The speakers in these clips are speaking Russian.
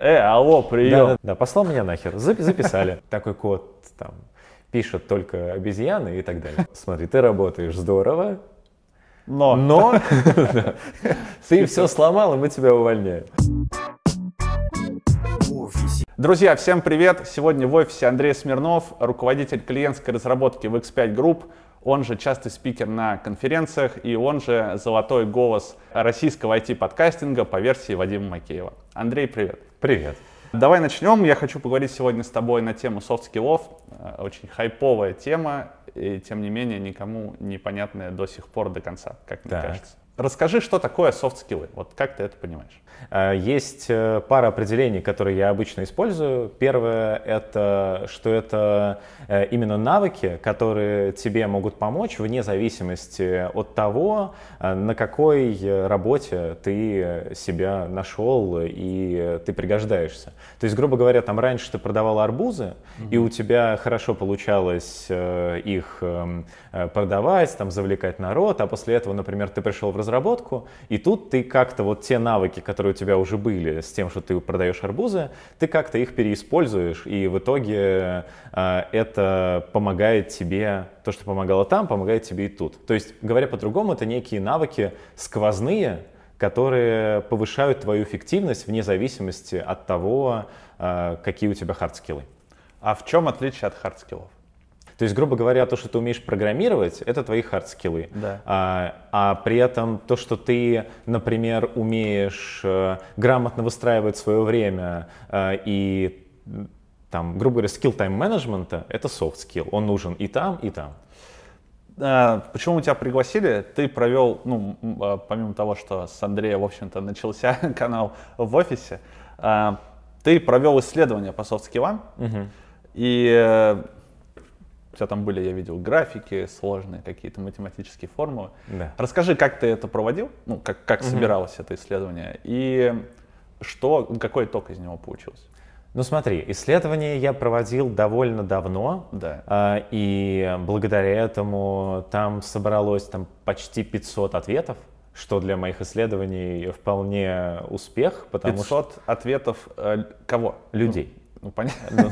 Э, алло, прием. Да, да, да, послал меня нахер. Зап- записали. Такой код там пишет только обезьяны и так далее. Смотри, ты работаешь здорово, Но. но ты все сломал, и мы тебя увольняем. Друзья, всем привет! Сегодня в офисе Андрей Смирнов, руководитель клиентской разработки в X5 Group, он же частый спикер на конференциях и он же золотой голос российского IT-подкастинга по версии Вадима Макеева. Андрей, привет! Привет. Давай начнем. Я хочу поговорить сегодня с тобой на тему софт-скиллов. Э, Очень хайповая тема, и тем не менее никому непонятная до сих пор до конца, как мне Так. кажется. Расскажи, что такое софт-скиллы? Вот как ты это понимаешь? А, Есть э, пара определений, которые я обычно использую. Первое — это что это э, именно навыки, которые тебе могут помочь вне зависимости от того, э, на какой э, работе ты э, себя нашел и э, ты пригождаешься. То есть, грубо говоря, там раньше ты продавал арбузы, и у тебя хорошо получалось э, их эм, э, продавать, там, завлекать народ, а после этого, например, ты пришел в разработку, и тут ты как-то вот те навыки, которые у тебя уже были с тем, что ты продаешь арбузы, ты как-то их переиспользуешь, и в итоге э, это помогает тебе, то, что помогало там, помогает тебе и тут. То есть, говоря по-другому, это некие навыки сквозные, которые повышают твою эффективность вне зависимости от того, э, какие у тебя хардскиллы. А в чем отличие от хардскиллов? То есть, грубо говоря, то, что ты умеешь программировать, это твои хардскиллы. Да. А, а при этом то, что ты, например, умеешь э, грамотно выстраивать свое время э, и там, грубо говоря, скилл тайм менеджмента, это soft skill. Он нужен и там, и там. А, Почему мы тебя пригласили? Ты провел, ну, а, помимо того, что с Андрея, в общем-то, начался канал в офисе, а, ты провел исследование по софт-скиллам, и э, тебя там были, я видел, графики сложные, какие-то математические формулы. Да. Расскажи, как ты это проводил, ну, как, как собиралось это исследование, и что, какой итог из него получился? Ну смотри, исследование я проводил довольно давно, Да. а, и благодаря этому там собралось там почти 500 ответов, что для моих исследований вполне успех, потому что 500 ответов э, кого? людей. Ну, понятно.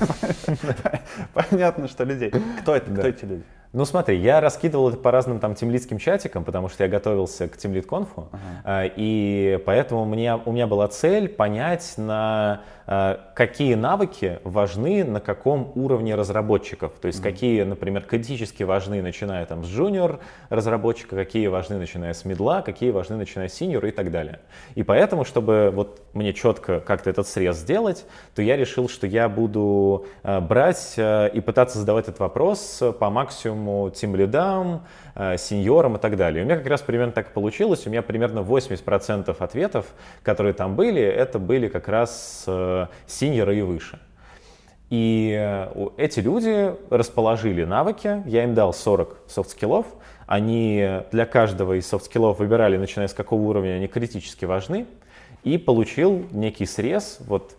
Понятно, что людей. Кто это? Кто эти люди? Ну смотри, я раскидывал это по разным там тимлидским чатикам, потому что я готовился к тимлид конфу, и поэтому мне, у меня была цель понять, на а, какие навыки важны на каком уровне разработчиков. То есть какие, например, критически важны, начиная там с junior разработчика, какие важны, начиная с мидла, какие важны, начиная с senior и так далее. И поэтому, чтобы вот мне четко как-то этот срез сделать, то я решил, что я буду э, брать э, и пытаться задавать этот вопрос э, по максимуму тимлидам, сеньорам и так далее. У меня как раз примерно так и получилось. У меня примерно 80% ответов, которые там были, это были как раз э, сеньоры и выше. И э, эти люди расположили навыки, я им дал 40 софт-скиллов, они для каждого из софт-скиллов выбирали, начиная с какого уровня они критически важны, и получил некий срез, вот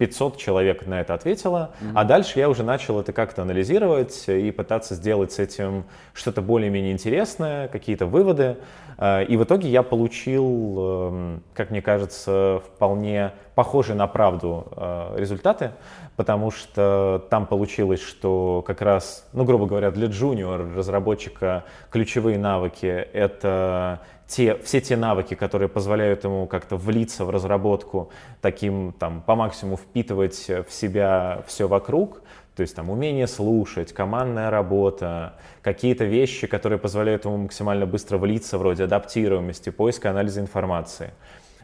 500 человек на это ответило, а дальше я уже начал это как-то анализировать и пытаться сделать с этим что-то более-менее интересное, какие-то выводы. Э, И в итоге я получил, эм, как мне кажется, вполне похожие на правду э, результаты, потому что там получилось, что как раз, ну, грубо говоря, для junior разработчика ключевые навыки — это те, все те навыки, которые позволяют ему как-то влиться в разработку, таким там по максимуму впитывать в себя все вокруг, то есть там умение слушать, командная работа, какие-то вещи, которые позволяют ему максимально быстро влиться, вроде адаптируемости, поиска, анализа информации.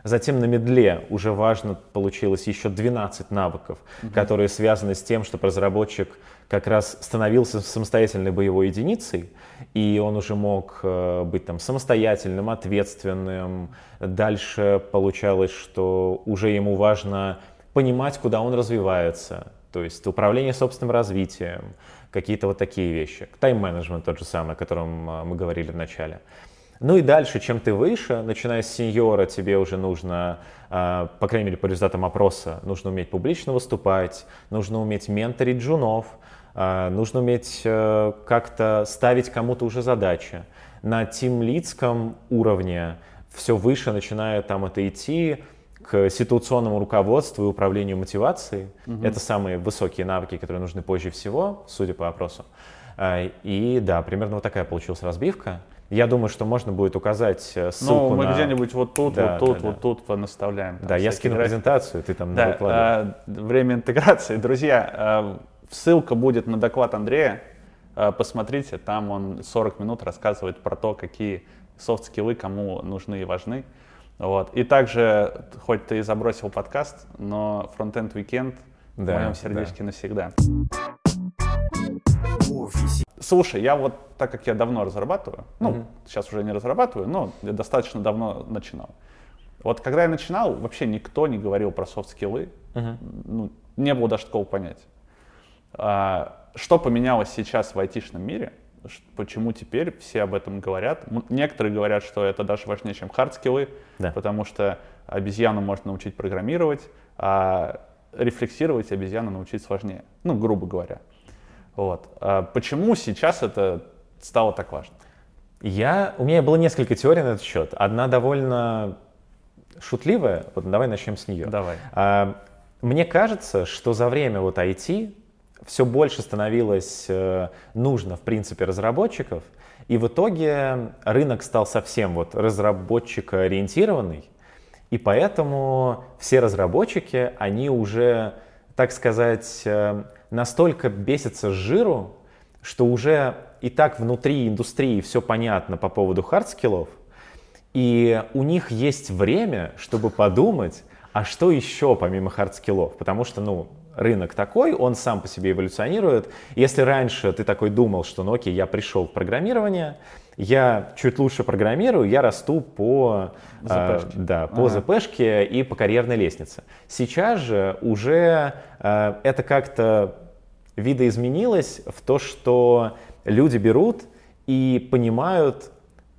Затем на медле уже важно получилось еще 12 навыков, которые связаны с тем, чтобы разработчик как раз становился самостоятельной боевой единицей, и он уже мог э, быть там самостоятельным, ответственным. Дальше получалось, что уже ему важно понимать, куда он развивается, то есть управление собственным развитием, какие-то вот такие вещи. Тайм-менеджмент тот же самый, о котором э, мы говорили в начале. Ну и дальше, чем ты выше, начиная с сеньора, тебе уже нужно, э, по крайней мере, по результатам опроса, нужно уметь публично выступать, нужно уметь менторить джунов, э, нужно уметь э, как-то ставить кому-то уже задачи. На тимлидском уровне все выше начинает там это идти, к ситуационному руководству и управлению мотивацией. Угу. Это самые высокие навыки, которые нужны позже всего, судя по опросу. А, и да, примерно вот такая получилась разбивка. Я думаю, что можно будет указать э, ссылку Ну, мы на... где-нибудь вот тут, да, вот тут, да, вот да. тут наставляем. Да, я скину графики. презентацию, ты там да, а, Время интеграции. Друзья, а, ссылка будет на доклад Андрея. А, посмотрите, там он 40 минут рассказывает про то, какие софт-скиллы кому нужны и важны. Вот. И также, хоть ты и забросил подкаст, но Frontend Weekend да, в моем сердечке да. навсегда. Слушай, я вот, так как я давно разрабатываю, ну, mm-hmm. сейчас уже не разрабатываю, но я достаточно давно начинал. Вот когда я начинал, вообще никто не говорил про софт-скиллы, mm-hmm. ну, не было даже такого понятия. А, что поменялось сейчас в айтишном мире? Почему теперь все об этом говорят? Некоторые говорят, что это даже важнее, чем хард-скиллы, да. потому что обезьяну можно научить программировать, а рефлексировать обезьяну научить сложнее, ну, грубо говоря. Вот. А почему сейчас это стало так важно? Я, у меня было несколько теорий на этот счет. Одна довольно шутливая, вот давай начнем с нее. Давай. А, мне кажется, что за время вот IT все больше становилось э, нужно, в принципе, разработчиков, и в итоге рынок стал совсем вот разработчикоориентированный, и поэтому все разработчики, они уже, так сказать, э, настолько бесятся с жиру, что уже и так внутри индустрии все понятно по поводу хардскиллов, и у них есть время, чтобы подумать, а что еще помимо хардскиллов, потому что, ну, рынок такой, он сам по себе эволюционирует. Если раньше ты такой думал, что, ну окей, я пришел в программирование, я чуть лучше программирую, я расту по Э, да, по ага. ЗПшке и по карьерной лестнице. Сейчас же уже э, это как-то видоизменилось в то, что люди берут и понимают,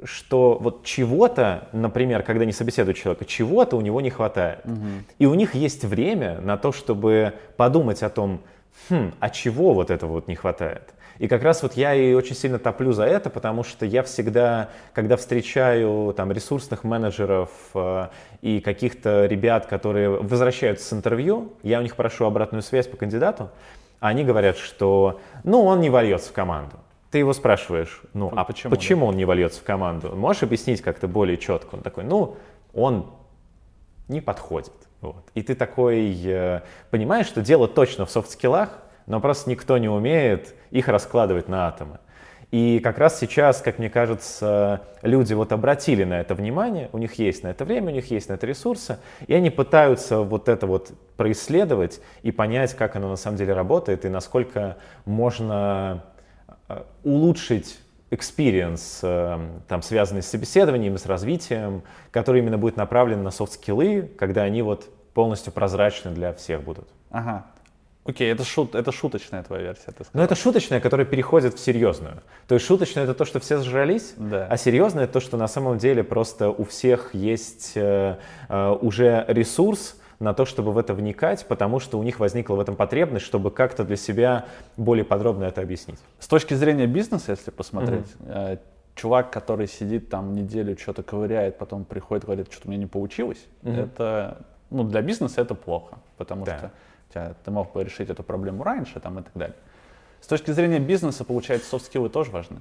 что вот чего-то, например, когда они собеседуют человека, чего-то у него не хватает. Угу. И у них есть время на то, чтобы подумать о том, хм, а чего вот этого вот не хватает. И как раз вот я и очень сильно топлю за это, потому что я всегда, когда встречаю там ресурсных менеджеров э, и каких-то ребят, которые возвращаются с интервью, я у них прошу обратную связь по кандидату, они говорят, что ну он не вольется в команду. Ты его спрашиваешь, ну а почему, почему да? он не вольется в команду? Можешь объяснить как-то более четко? Он такой, ну он не подходит. Вот. И ты такой э, понимаешь, что дело точно в софт-скиллах, но просто никто не умеет их раскладывать на атомы. И как раз сейчас, как мне кажется, люди вот обратили на это внимание, у них есть на это время, у них есть на это ресурсы, и они пытаются вот это вот происследовать и понять, как оно на самом деле работает и насколько можно улучшить experience, э, там, связанный с собеседованием, с развитием, который именно будет направлен на софт-скиллы, когда они вот полностью прозрачны для всех будут. Ага. Окей, это, шут, это шуточная твоя версия, ты Ну, это шуточная, которая переходит в серьезную. То есть шуточная — это то, что все сжались, да. а серьезная — это то, что на самом деле просто у всех есть э, э, уже ресурс, на то, чтобы в это вникать, потому что у них возникла в этом потребность, чтобы как-то для себя более подробно это объяснить. С точки зрения бизнеса, если посмотреть, mm-hmm. чувак, который сидит там неделю, что-то ковыряет, потом приходит, говорит, что-то у меня не получилось, mm-hmm. это, ну, для бизнеса это плохо, потому да. что тебя, ты мог бы решить эту проблему раньше там, и так далее. С точки зрения бизнеса, получается, софт-скиллы тоже важны.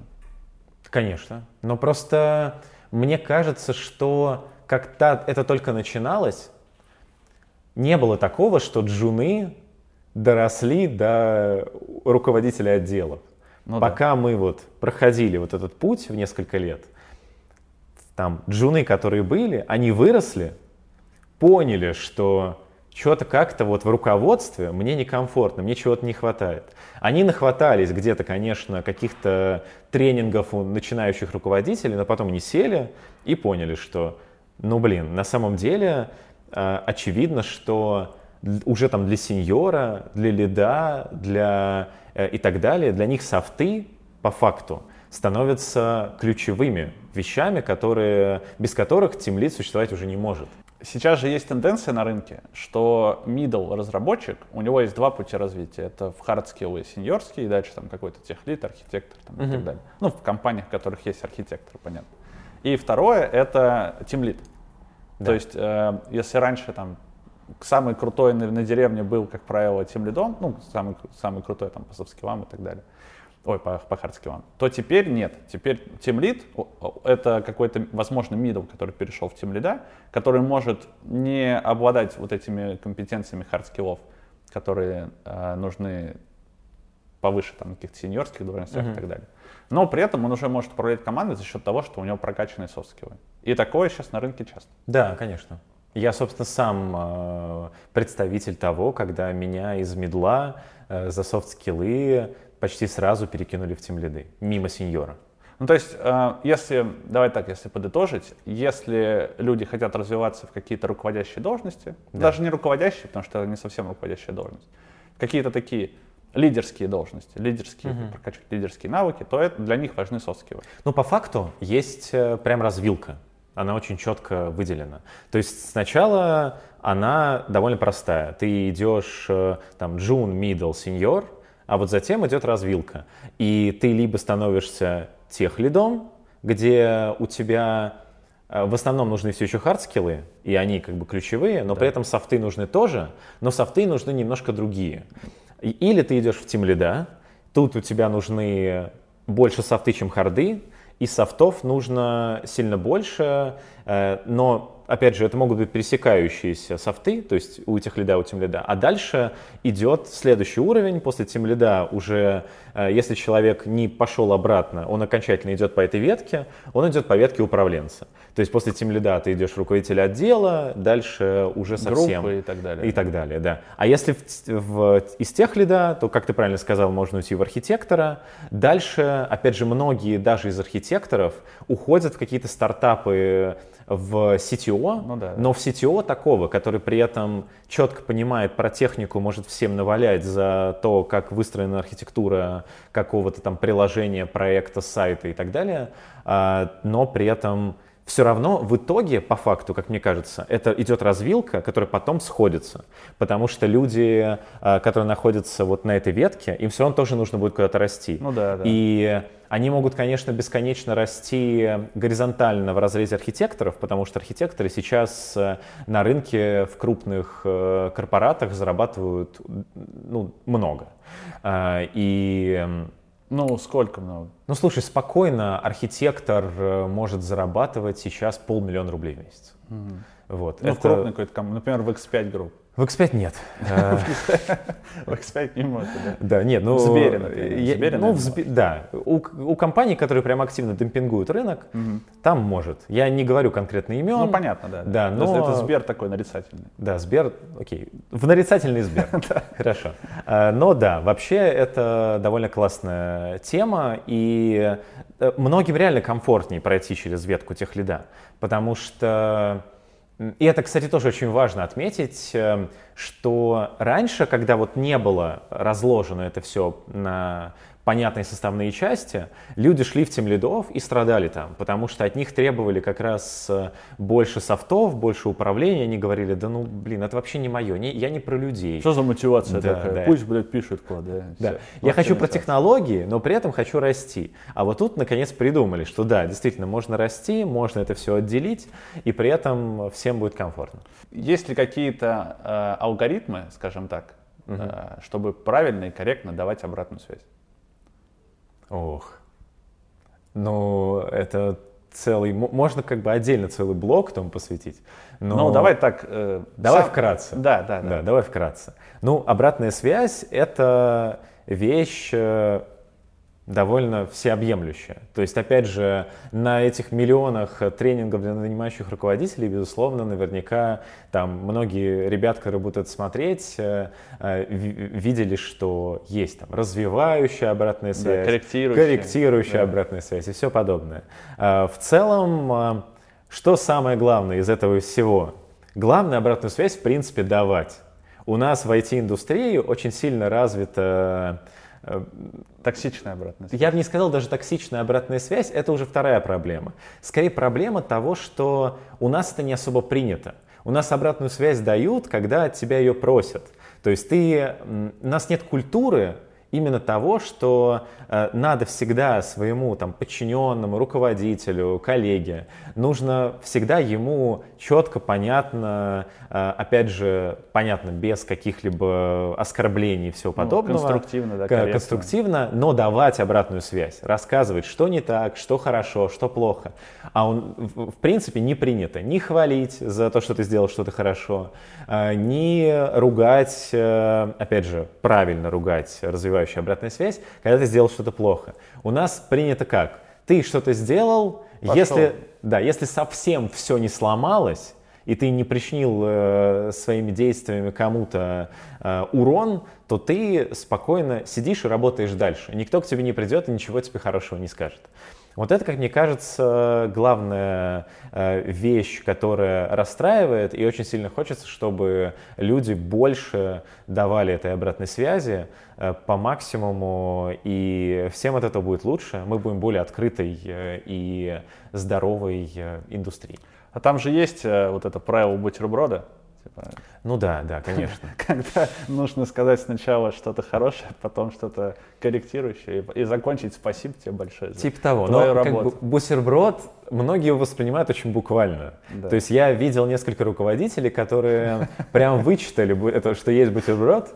Конечно. Но просто мне кажется, что как-то это только начиналось, не было такого, что джуны доросли до руководителя отделов. Ну, Пока да. мы вот проходили вот этот путь в несколько лет, там джуны, которые были, они выросли, поняли, что что-то как-то вот в руководстве мне некомфортно, мне чего-то не хватает. Они нахватались где-то, конечно, каких-то тренингов у начинающих руководителей, но потом не сели и поняли, что, ну блин, на самом деле очевидно, что уже там для сеньора, для лида, для э, и так далее, для них софты по факту становятся ключевыми вещами, которые, без которых тимлит существовать уже не может. Сейчас же есть тенденция на рынке, что middle разработчик, у него есть два пути развития. Это в hard skill и сеньорский, и дальше там какой-то техлид, архитектор там, uh-huh. и так далее. Ну, в компаниях, в которых есть архитектор, понятно. И второе — это тимлид. Да. То есть, э, если раньше там самый крутой на, на деревне был, как правило, тимлидом, ну, самый, самый крутой там по софт-скиллам и так далее, ой, по, по хардскиллам, то теперь нет. Теперь тимлид — это какой-то, возможно, мидл, который перешел в тимлида, который может не обладать вот этими компетенциями хардскиллов, которые э, нужны повыше там каких-то сеньорских должностях uh-huh. и так далее. Но при этом он уже может управлять командой за счет того, что у него прокачанные софт-скиллы. И такое сейчас на рынке часто. Да, конечно. Я, собственно, сам э, представитель того, когда меня из мидла э, за софт-скиллы почти сразу перекинули в тимлиды, мимо сеньора. Ну, то есть, э, если, давай так, если подытожить, если люди хотят развиваться в какие-то руководящие должности, да. даже не руководящие, потому что это не совсем руководящая должность, какие-то такие лидерские должности, лидерские, угу. прокачивать лидерские навыки, то это для них важны софт-скиллы. Ну, по факту есть э, прям развилка. Она очень четко выделена. То есть сначала она довольно простая. Ты идешь э, там джун, middle, senior, а вот затем идет развилка. И ты либо становишься техлидом, где у тебя э, в основном нужны все еще хардскиллы, и они как бы ключевые, но да. при этом софты нужны тоже, но софты нужны немножко другие. Или ты идешь в тимлида, тут у тебя нужны больше софты, чем харды, и софтов нужно сильно больше, э, но опять же, это могут быть пересекающиеся софты, то есть у техлида, у тимлида. А дальше идет следующий уровень. После тем лида уже, э, если человек не пошел обратно, он окончательно идет по этой ветке, он идет по ветке управленца. То есть после тем лида ты идешь руководитель отдела, дальше уже совсем... Группы и так далее. И так далее, да. А если в, в, из тех лида, то, как ты правильно сказал, можно уйти в архитектора. Дальше, опять же, многие даже из архитекторов уходят в какие-то стартапы, в CTO, ну, да. но в CTO такого, который при этом четко понимает про технику, может всем навалять за то, как выстроена архитектура какого-то там приложения, проекта, сайта и так далее, а, но при этом все равно в итоге, по факту, как мне кажется, это идет развилка, которая потом сходится. Потому что люди, а, которые находятся вот на этой ветке, им все равно тоже нужно будет куда-то расти. Ну да, да. И они могут, конечно, бесконечно расти горизонтально в разрезе архитекторов, потому что архитекторы сейчас э, на рынке в крупных э, корпоратах зарабатывают ну, много. И ну, сколько много? Ну, слушай, спокойно архитектор э, может зарабатывать сейчас полмиллиона рублей в месяц. Угу. Вот. Ну, это... крупный какой-то, например, в X5 Group. В X5 нет. В X5 не может, да? Да, нет, ну... В Сбере, например. Ну, да. У компаний, которые прям активно демпингуют рынок, там может. Я не говорю конкретно имен. Ну, понятно, да. Да, но... Это Сбер такой нарицательный. Да, Сбер, окей. В нарицательный Сбер. Хорошо. А, но да, вообще это довольно классная тема, и э, многим реально комфортнее пройти через ветку тех лида, потому что и это, кстати, тоже очень важно отметить, эм, что раньше, когда вот не было разложено это все на понятные составные части, люди шли в тем лидов и страдали там, потому что от них требовали как раз э, больше софтов, больше управления, они говорили, да ну, блин, это вообще не мое, не, я не про людей. Что за мотивация да, такая? Да. Пусть, блядь, пишут код, да. да. Я хочу про технологии, но при этом хочу расти. А вот тут, наконец, придумали, что да, действительно, можно расти, можно это все отделить, и при этом всем будет комфортно. Есть ли какие-то э, алгоритмы, скажем так, угу. э, чтобы правильно и корректно давать обратную связь? Ох. Ну, это целый... Можно как бы отдельно целый блок тому посвятить. Но... Ну, давай так... Э, давай сам... вкратце. Да, да, да. Да, давай вкратце. Ну, обратная связь — это вещь э, довольно всеобъемлющая. То есть, опять же, на этих миллионах тренингов для нанимающих руководителей, безусловно, наверняка там многие ребят, которые будут это смотреть, э, э, видели, что есть там развивающая обратная связь, да, корректирующая, корректирующая да. обратная связь и все подобное. Э, в целом, что самое главное из этого всего? Главное обратную связь, в принципе, давать. У нас в IT-индустрии очень сильно развита токсичная обратная связь. Я бы не сказал даже токсичная обратная связь, это уже вторая проблема. Скорее проблема того, что у нас это не особо принято. У нас обратную связь дают, когда от тебя ее просят. То есть ты, у нас нет культуры именно того, что э, надо всегда своему там, подчиненному, руководителю, коллеге, нужно всегда ему четко, понятно, э, опять же, понятно, без каких-либо оскорблений и всего ну, подобного. Конструктивно, да, корректно. Конструктивно, но давать обратную связь, рассказывать, что не так, что хорошо, что плохо. А он, в принципе, не принято ни хвалить за то, что ты сделал что-то хорошо, э, ни ругать, э, опять же, правильно ругать, развивающая обратная связь, когда ты сделал что-то плохо. У нас принято как? Ты что-то сделал, если, да, если совсем все не сломалось, и ты не причинил э, своими действиями кому-то э, урон, то ты спокойно сидишь и работаешь дальше. Никто к тебе не придет и ничего тебе хорошего не скажет. Вот это, как мне кажется, главная э, вещь, которая расстраивает, и очень сильно хочется, чтобы люди больше давали этой обратной связи э, по максимуму, и всем от этого будет лучше, мы будем более открытой э, и здоровой индустрией. А там же есть вот это правило бутерброда, Типа, ну да, да, конечно. Когда нужно сказать сначала что-то хорошее, потом что-то корректирующее и, и закончить спасибо тебе большое за Типа того, твою но работу. как бы бутерброд многие его воспринимают очень буквально. Да. То есть я видел несколько руководителей, которые прям вычитали, это, что есть бутерброд,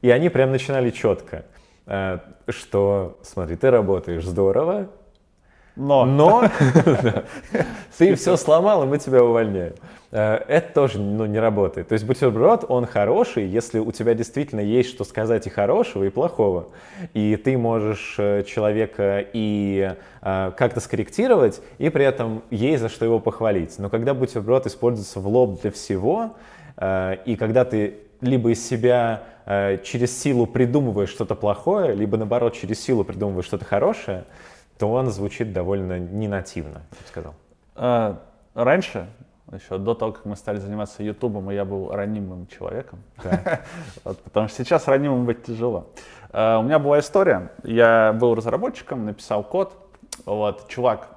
и они прям начинали четко, э, что смотри, ты работаешь здорово, но, но ты все сломал, и мы тебя увольняем. Э, это тоже ну, не работает. То есть бутерброд, он хороший, если у тебя действительно есть что сказать и хорошего, и плохого. И ты можешь э, человека и э, как-то скорректировать, и при этом есть за что его похвалить. Но когда бутерброд используется в лоб для всего, и когда ты либо из себя через силу придумываешь что-то плохое, либо наоборот через силу придумываешь что-то хорошее, то он звучит довольно ненативно, я бы сказал. А, раньше, еще до того, как мы стали заниматься Ютубом, я был ранимым человеком, вот, потому что сейчас ранимым быть тяжело. А, у меня была история, я был разработчиком, написал код, вот, чувак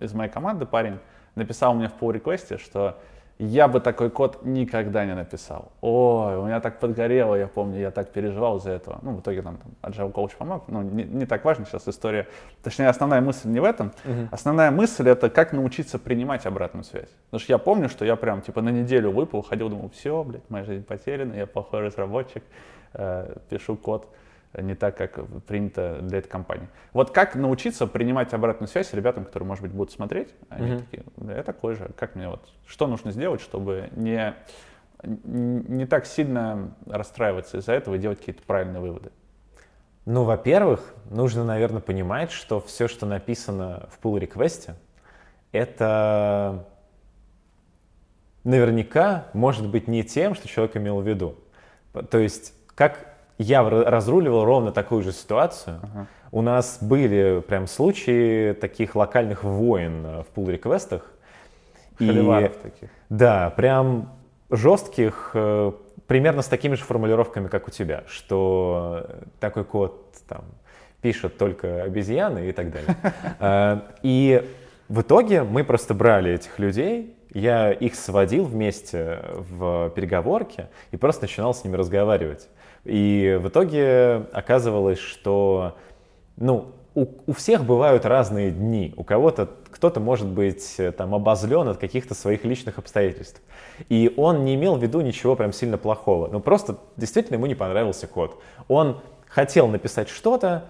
из моей команды, парень, написал мне в pull реквесте что я бы такой код никогда не написал. Ой, у меня так подгорело, я помню, я так переживал из-за этого. Ну, в итоге нам там Agile Coach помог. Ну, не, не так важно сейчас история. Точнее, основная мысль не в этом. Uh-huh. Основная мысль это как научиться принимать обратную связь. Потому что я помню, что я прям типа на неделю выпал, ходил, думал, все, блядь, моя жизнь потеряна, я плохой разработчик, э, пишу код не так, как принято для этой компании. Вот как научиться принимать обратную связь ребятам, которые, может быть, будут смотреть, они mm-hmm. такие, я такой же, как мне вот, что нужно сделать, чтобы не, не так сильно расстраиваться из-за этого и делать какие-то правильные выводы? Ну, во-первых, нужно, наверное, понимать, что все, что написано в pull реквесте это наверняка может быть не тем, что человек имел в виду. То есть, как я разруливал ровно такую же ситуацию. Uh-huh. У нас были прям случаи таких локальных войн э, в pull-реквестах. И, таких. Да, прям жестких, э, примерно с такими же формулировками, как у тебя, что такой код там пишет только обезьяны и так далее. Э, и в итоге мы просто брали этих людей, я их сводил вместе в переговорке и просто начинал с ними разговаривать. И в итоге оказывалось, что ну, у, у всех бывают разные дни. У кого-то кто-то может быть э, там обозлен от каких-то своих личных обстоятельств. И он не имел в виду ничего прям сильно плохого. Ну просто действительно ему не понравился код. Он хотел написать что-то,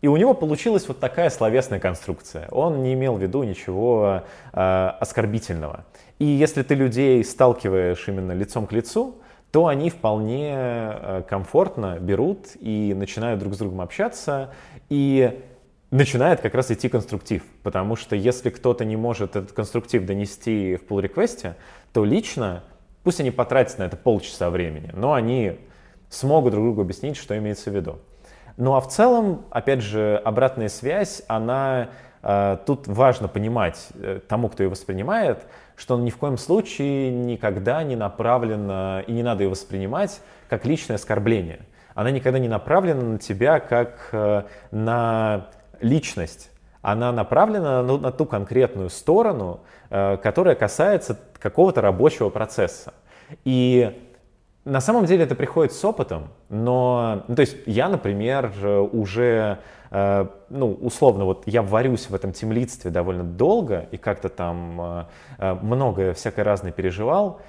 и у него получилась вот такая словесная конструкция. Он не имел в виду ничего э, оскорбительного. И если ты людей сталкиваешь именно лицом к лицу, то они вполне э, комфортно берут и начинают друг с другом общаться, и начинает как раз идти конструктив. Потому что если кто-то не может этот конструктив донести в pull реквесте то лично, пусть они потратят на это полчаса времени, но они смогут друг другу объяснить, что имеется в виду. Ну а в целом, опять же, обратная связь, она тут важно понимать э, тому, кто ее воспринимает, что он ни в коем случае никогда не направлена, и не надо ее воспринимать как личное оскорбление. Она никогда не направлена на тебя как э, на личность. Она направлена на, ту конкретную сторону, э, которая касается какого-то рабочего процесса. И На самом деле это приходит с опытом, но, ну, то есть я, например, уже, э, ну, условно, вот я варюсь в этом темлицстве довольно долго и как-то там э, э, многое всякое разное переживал,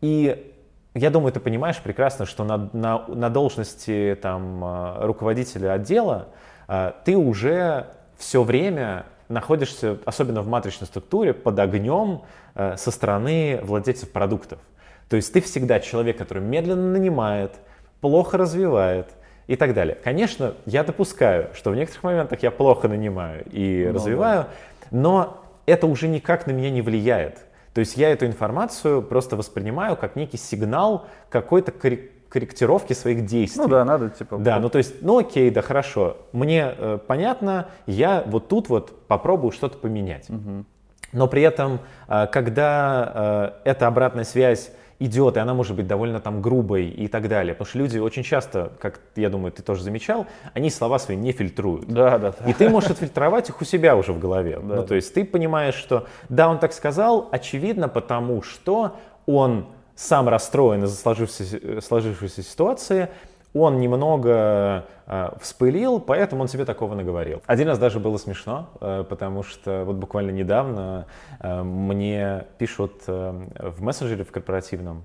и я думаю, ты понимаешь прекрасно, что на, на, на должности там, э, руководителя отдела э, ты уже все время находишься, особенно в матричной структуре, под огнем э, со стороны владельцев продуктов. То есть ты всегда человек, который медленно нанимает, плохо развивает и так далее. Конечно, я допускаю, что в некоторых моментах я плохо нанимаю и ну, развиваю, да. но это уже никак на меня не влияет. То есть я эту информацию просто воспринимаю как некий сигнал какой-то корректировки своих действий. Ну да, надо типа... Да, ну то есть, ну окей, да хорошо, мне э, понятно, я вот тут вот попробую что-то поменять. Угу. Но при этом, э, когда э, эта обратная связь идет, и она может быть довольно там грубой и так далее. Потому что люди очень часто, как я думаю, ты тоже замечал, они слова свои не фильтруют. Да, да, да. И ты можешь отфильтровать их у себя уже в голове. Да. Ну, то есть ты понимаешь, что да, он так сказал, очевидно, потому что он сам расстроен из-за сложившейся, сложившейся ситуации, он немного э, вспылил, поэтому он себе такого наговорил. Один раз даже было смешно, э, потому что вот буквально недавно э, мне пишут э, в мессенджере в корпоративном,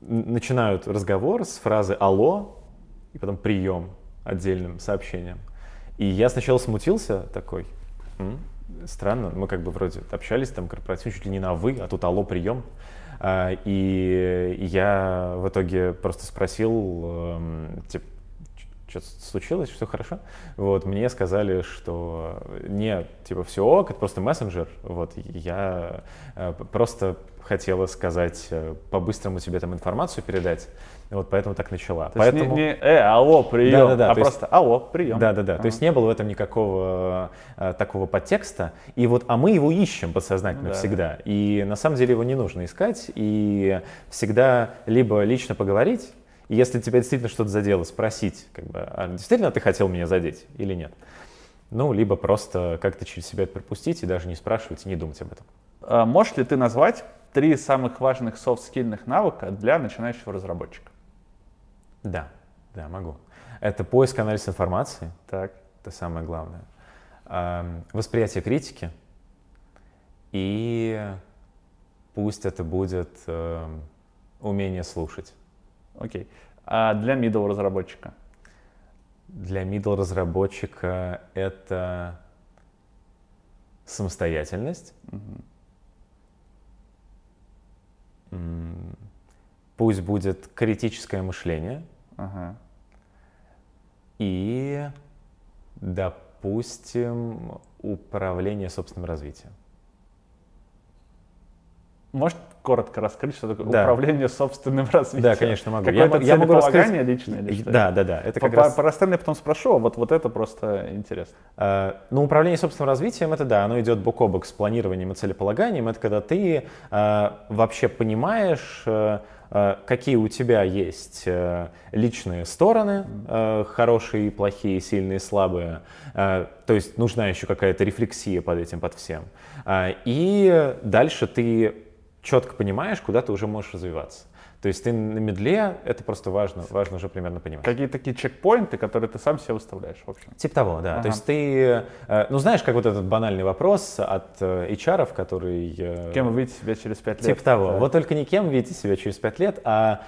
начинают разговор с фразы «алло» и потом «прием» отдельным сообщением. И я сначала смутился такой, М? странно, мы как бы вроде общались там корпоративно чуть ли не на «вы», а тут «алло, прием». А, и я в итоге просто спросил, типа, что-то случилось, все хорошо. Вот, мне сказали, что нет, типа, все ок, это просто мессенджер. Вот, я э, просто хотела сказать, э, по-быстрому тебе там информацию передать. Вот поэтому так начала. То поэтому... не, не э, алло, прием, да, да, да, а просто есть... алло, прием. Да, да, да. А. То есть не было в этом никакого э, такого подтекста. И вот, а мы его ищем подсознательно да. всегда. И на самом деле его не нужно искать. И всегда либо лично поговорить, и если тебя действительно что-то задело, спросить, как бы, а действительно ты хотел меня задеть или нет. Ну, либо просто как-то через себя это пропустить и даже не спрашивать и не думать об этом. А можешь ли ты назвать три самых важных софт-скильных навыка для начинающего разработчика? Да, да, могу. Это поиск, анализ информации. Так. Это самое главное. Восприятие критики. И пусть это будет эм, умение слушать. Окей. А для middle разработчика? Для middle разработчика это самостоятельность. Угу. Пусть будет критическое мышление. Ага. И, допустим, управление собственным развитием. Может коротко раскрыть, что такое да. управление собственным развитием? Да, конечно, могу. Какое-то я, я могу рассказать личное или что? Да, да, да. Это как по, раз... Про остальные потом спрошу, а вот, вот это просто интересно. Uh, ну, управление собственным развитием, это да, оно идет бок о бок с планированием и целеполаганием. Это когда ты uh, вообще понимаешь, uh, какие у тебя есть личные стороны, хорошие плохие, сильные, слабые. То есть нужна еще какая-то рефлексия под этим, под всем. И дальше ты четко понимаешь, куда ты уже можешь развиваться. То есть ты на медле, это просто важно, важно уже примерно понимать. Какие такие чекпоинты, которые ты сам себе выставляешь, в общем? Типа того, да. Ага. То есть ты, э, ну знаешь, как вот этот банальный вопрос от э, HR, который... Э, кем вы видите себя через пять лет? Типа того. Да. Вот только не кем видите себя через пять лет, а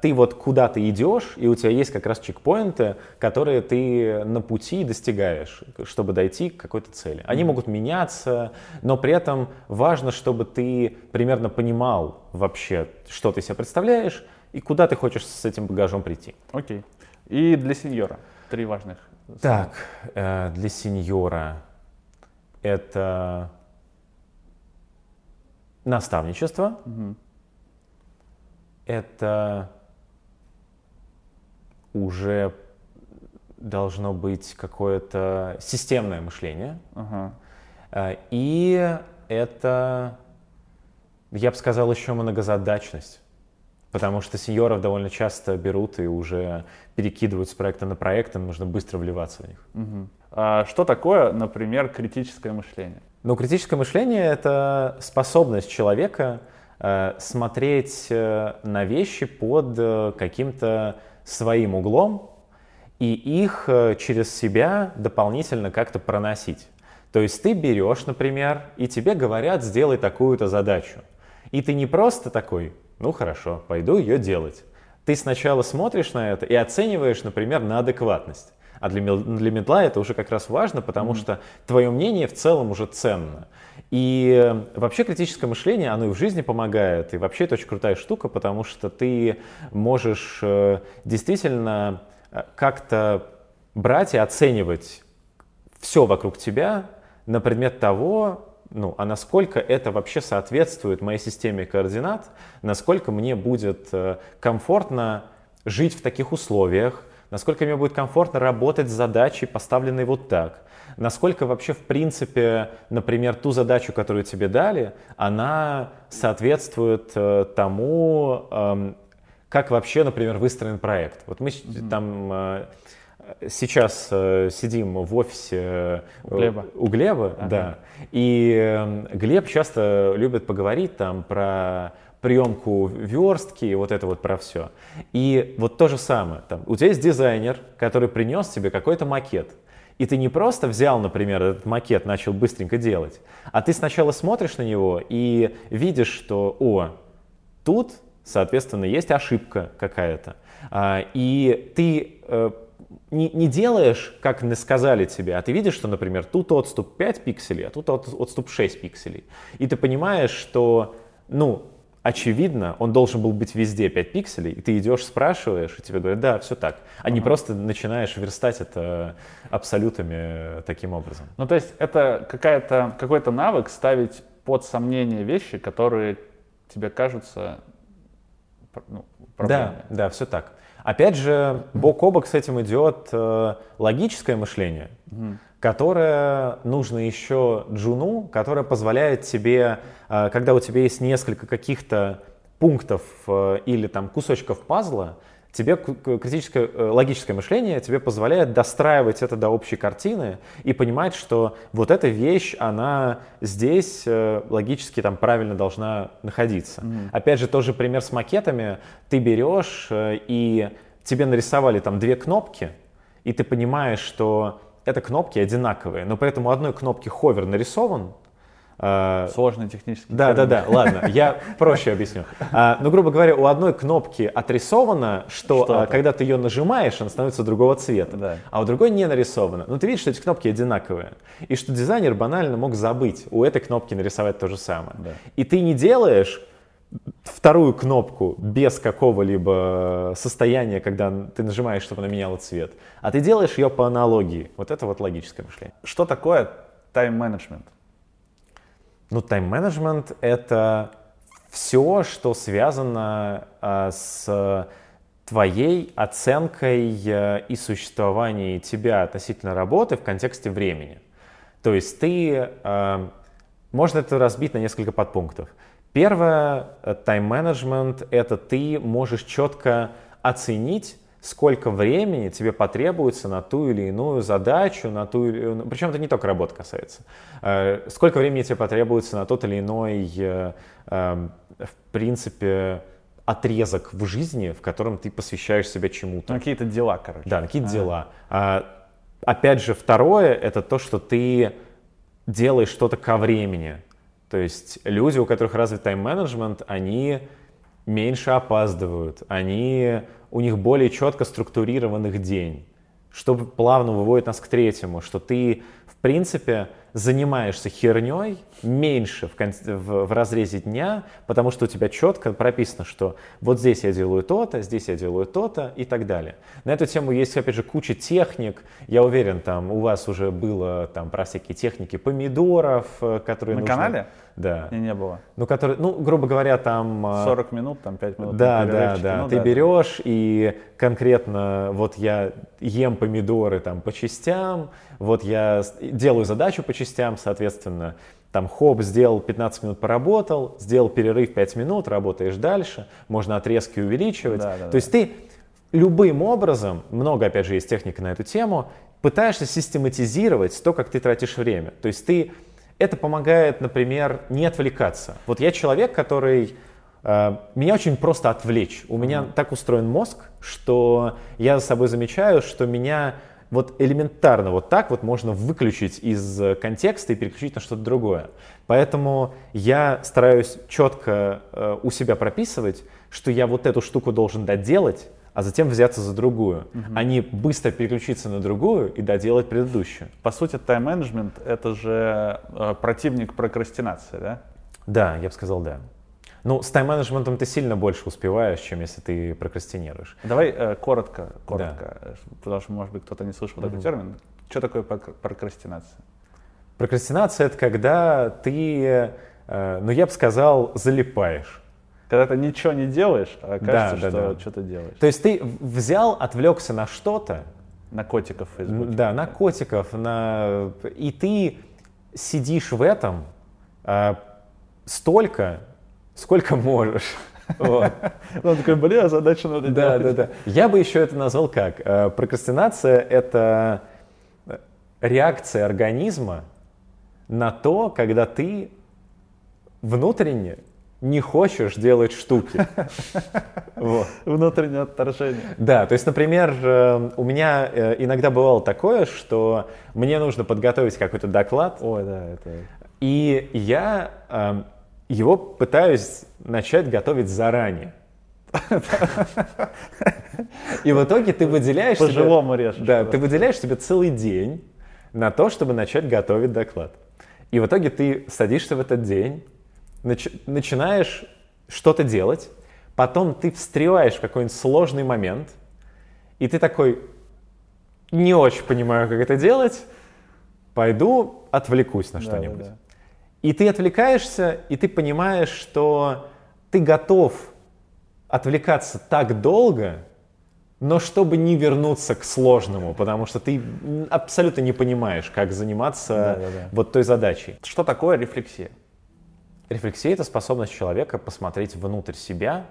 ты вот куда ты идешь, и у тебя есть как раз чекпоинты, которые ты на пути достигаешь, чтобы дойти к какой-то цели. Они mm-hmm. могут меняться, но при этом важно, чтобы ты примерно понимал вообще, что ты себе представляешь, и куда ты хочешь с этим багажом прийти. Окей. И для сеньора три важных. Так, э, для сеньора это наставничество, угу. это уже должно быть какое-то системное мышление. Э, и это, я бы сказал, еще многозадачность. Потому что сеньоров довольно часто берут и уже перекидывают с проекта на проект, им нужно быстро вливаться в них. Угу. А что такое, например, критическое мышление? Ну, критическое мышление — это способность человека э, смотреть э, на вещи под э, каким-то своим углом и их э, через себя дополнительно как-то проносить. То есть ты берешь, например, и тебе говорят, сделай такую-то задачу. И ты не просто такой, ну хорошо, пойду ее делать. Ты сначала смотришь на это и оцениваешь, например, на адекватность. А для, для медла это уже как раз важно, потому mm-hmm. что твое мнение в целом уже ценно. И э, вообще критическое мышление, оно и в жизни помогает. И вообще это очень крутая штука, потому что ты можешь э, действительно э, как-то брать и оценивать все вокруг тебя на предмет того, ну, а насколько это вообще соответствует моей системе координат, насколько мне будет комфортно жить в таких условиях, насколько мне будет комфортно работать с задачей, поставленной вот так, насколько вообще в принципе, например, ту задачу, которую тебе дали, она соответствует э, тому, э, как вообще, например, выстроен проект. Вот мы mm-hmm. там э, сейчас э, сидим в офисе у Глеба, у Глеба ага. да, и э, Глеб часто любит поговорить там про приемку верстки, вот это вот про все. И вот то же самое. Там, у тебя есть дизайнер, который принес тебе какой-то макет. И ты не просто взял, например, этот макет, начал быстренько делать, а ты сначала смотришь на него и видишь, что, о, тут, соответственно, есть ошибка какая-то. А, и ты э, не, не делаешь, как сказали тебе, а ты видишь, что, например, тут отступ 5 пикселей, а тут отступ 6 пикселей. И ты понимаешь, что, ну, очевидно, он должен был быть везде 5 пикселей, и ты идешь, спрашиваешь, и тебе говорят, да, все так. А uh-huh. не просто начинаешь верстать это абсолютами таким образом. Ну, то есть это какая-то, какой-то навык ставить под сомнение вещи, которые тебе кажутся ну, Да, да, все так. Опять же, бок о бок с этим идет э, логическое мышление. Uh-huh которое нужно еще джуну, которая позволяет тебе, э, когда у тебя есть несколько каких-то пунктов э, или там кусочков пазла, тебе критическое, э, логическое мышление тебе позволяет достраивать это до общей картины и понимать, что вот эта вещь, она здесь логически там правильно должна находиться. Mm-hmm. Опять же, тоже пример с макетами. Ты берешь и тебе нарисовали там две кнопки, и ты понимаешь, что это кнопки одинаковые, но при этом у одной кнопки ховер нарисован, э, Сложный технический Да, термин. да, да, ладно, я проще объясню. А, ну, грубо говоря, у одной кнопки отрисовано, что, что а, когда ты ее нажимаешь, она становится другого цвета, да. а у другой не нарисовано. Но ты видишь, что эти кнопки одинаковые. И что дизайнер банально мог забыть у этой кнопки нарисовать то же самое. Да. И ты не делаешь вторую кнопку без какого-либо состояния, когда ты нажимаешь, чтобы она меняла цвет, а ты делаешь ее по аналогии. Вот это вот логическое мышление. Что такое тайм-менеджмент? Ну, тайм-менеджмент — это все, что связано а, с твоей оценкой а, и существованием тебя относительно работы в контексте времени. То есть ты... А, можно это разбить на несколько подпунктов. Первое, э, тайм-менеджмент, это ты можешь четко оценить, сколько времени тебе потребуется на ту или иную задачу, на ту или... Ну, Причем это не только работа касается. Э, сколько времени тебе потребуется на тот или иной, э, эм, в принципе, отрезок в жизни, в котором ты посвящаешь себя чему-то. На какие-то дела, короче. Да, на какие-то а. дела. А, опять же, второе, это то, что ты делаешь что-то ко времени. То есть люди, у которых развит тайм-менеджмент, они меньше опаздывают, они, у них более четко структурированных день, что плавно выводит нас к третьему, что ты, в принципе, занимаешься херней меньше в, в, в разрезе дня, потому что у тебя четко прописано, что вот здесь я делаю то-то, здесь я делаю то-то и так далее. На эту тему есть, опять же, куча техник. Я уверен, там у вас уже было там про всякие техники помидоров, э, которые На нужно... канале? Да. Не, не было. Ну, которые, ну, грубо говоря, там... 40 э, минут, там 5 минут. Да, да, да. Ну, Ты да, берешь да. и конкретно вот я ем помидоры там по частям, вот я делаю задачу по частям, соответственно, там хоп, сделал 15 минут поработал, сделал перерыв 5 минут, работаешь дальше, можно отрезки увеличивать. Да, да, То да. есть ты любым образом, много опять же есть техника на эту тему, пытаешься систематизировать то, как ты тратишь время. То есть ты, это помогает, например, не отвлекаться. Вот я человек, который э, меня очень просто отвлечь. У меня так устроен мозг, что я за собой замечаю, что меня вот элементарно вот так вот можно выключить из контекста и переключить на что-то другое. Поэтому я стараюсь четко э, у себя прописывать, что я вот эту штуку должен доделать, а затем взяться за другую, угу. а не быстро переключиться на другую и доделать предыдущую. По сути, тайм-менеджмент — это же э, противник прокрастинации, да? Да, я бы сказал, да. Ну, с тайм-менеджментом ты сильно больше успеваешь, чем если ты прокрастинируешь. Давай э, коротко, коротко, да. потому что, может быть, кто-то не слышал такой mm-hmm. термин. Что такое прокрастинация? Прокрастинация — это когда ты, э, ну, я бы сказал, залипаешь. Когда ты ничего не делаешь, а кажется, да, что да. что-то делаешь. То есть ты взял, отвлекся на что-то. На котиков в Фейсбуке. Да, на котиков. На... И ты сидишь в этом э, столько, сколько можешь. Вот. Он такой, блин, а задача надо да, делать. Да, да, Я бы еще это назвал как? Э, прокрастинация — это реакция организма на то, когда ты внутренне не хочешь делать штуки. Вот. Внутреннее отторжение. Да, то есть, например, э, у меня э, иногда бывало такое, что мне нужно подготовить какой-то доклад. Ой, да, это... И я его пытаюсь начать готовить заранее. И в итоге ты выделяешь... По-живому режешь. Да, ты выделяешь себе целый день на то, чтобы начать готовить доклад. И в итоге ты садишься в этот день, начи- начинаешь что-то делать, потом ты встреваешь в какой-нибудь сложный момент, и ты такой, не очень понимаю, как это делать, пойду отвлекусь на что-нибудь. Да, да, да. И ты отвлекаешься, и ты понимаешь, что ты готов отвлекаться так долго, но чтобы не вернуться к сложному, потому что ты абсолютно не понимаешь, как заниматься да, да, да. вот той задачей. Что такое рефлексия? Рефлексия — это способность человека посмотреть внутрь себя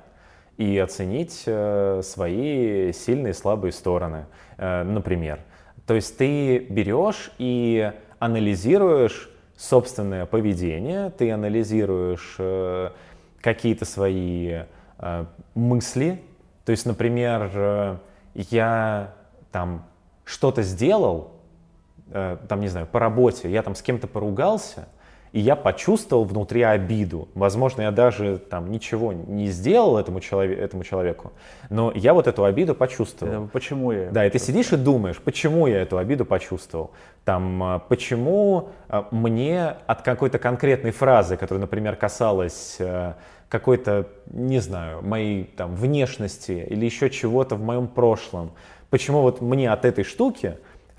и оценить э, свои сильные и слабые стороны, э, например. То есть ты берешь и анализируешь собственное поведение, ты анализируешь э, какие-то свои э, мысли. То есть, например, э, я там что-то сделал, там, не знаю, по работе, я там с кем-то поругался, и я почувствовал внутри обиду. Возможно, я даже там ничего не сделал этому, человеку, этому человеку, но я вот эту обиду почувствовал. Это почему я? Да, и ты сидишь и думаешь, почему я эту обиду почувствовал. Там, а, почему а, мне от какой-то конкретной фразы, которая, например, касалась а, какой-то, не знаю, моей там внешности или еще чего-то в моем прошлом, почему вот мне от этой штуки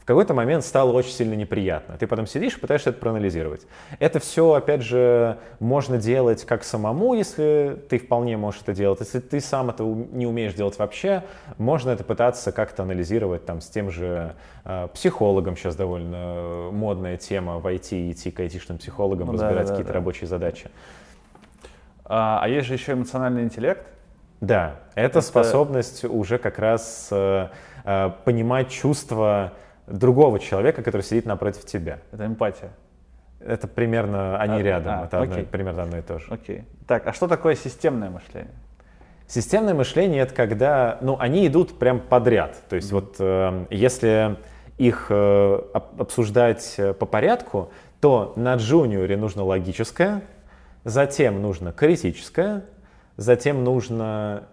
какой-то момент стало очень сильно неприятно. Ты потом сидишь и пытаешься это проанализировать. Это все, опять же, можно делать как самому, если ты вполне можешь это делать. Если ты сам это не умеешь делать вообще, можно это пытаться как-то анализировать там, с тем же э, психологом. Сейчас довольно модная тема в IT, идти к айтишным психологам, ну, разбирать да, какие-то да. рабочие задачи. А, а есть же еще эмоциональный интеллект? Да, это, это... способность уже как раз э, э, понимать чувства другого человека, который сидит напротив тебя. Это эмпатия. Это примерно они а, рядом. А, это одно, примерно одно и то же. Окей. Так, а что такое системное мышление? Системное мышление это когда, ну, они идут прям подряд. То есть mm-hmm. вот э, если их э, обсуждать э, по порядку, то на джуниоре нужно логическое, затем нужно критическое, затем нужно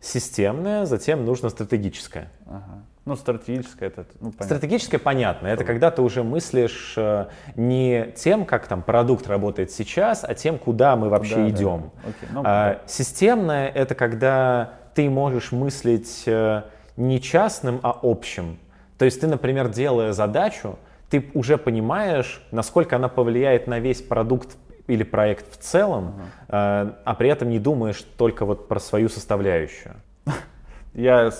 системное, затем нужно стратегическое. Ага. Ну, стратегическое это, ну, понятно. Стратегическое понятно. Это когда ты уже мыслишь э, не тем, как там продукт работает сейчас, а тем, куда мы вообще да, идем. Да. Okay. Ну, а. Системное это когда ты можешь мыслить э, не частным, а общим. То есть ты, например, делая задачу, ты уже понимаешь, насколько она повлияет на весь продукт или проект в целом, uh-huh. а при этом не думаешь только вот про свою составляющую. Я,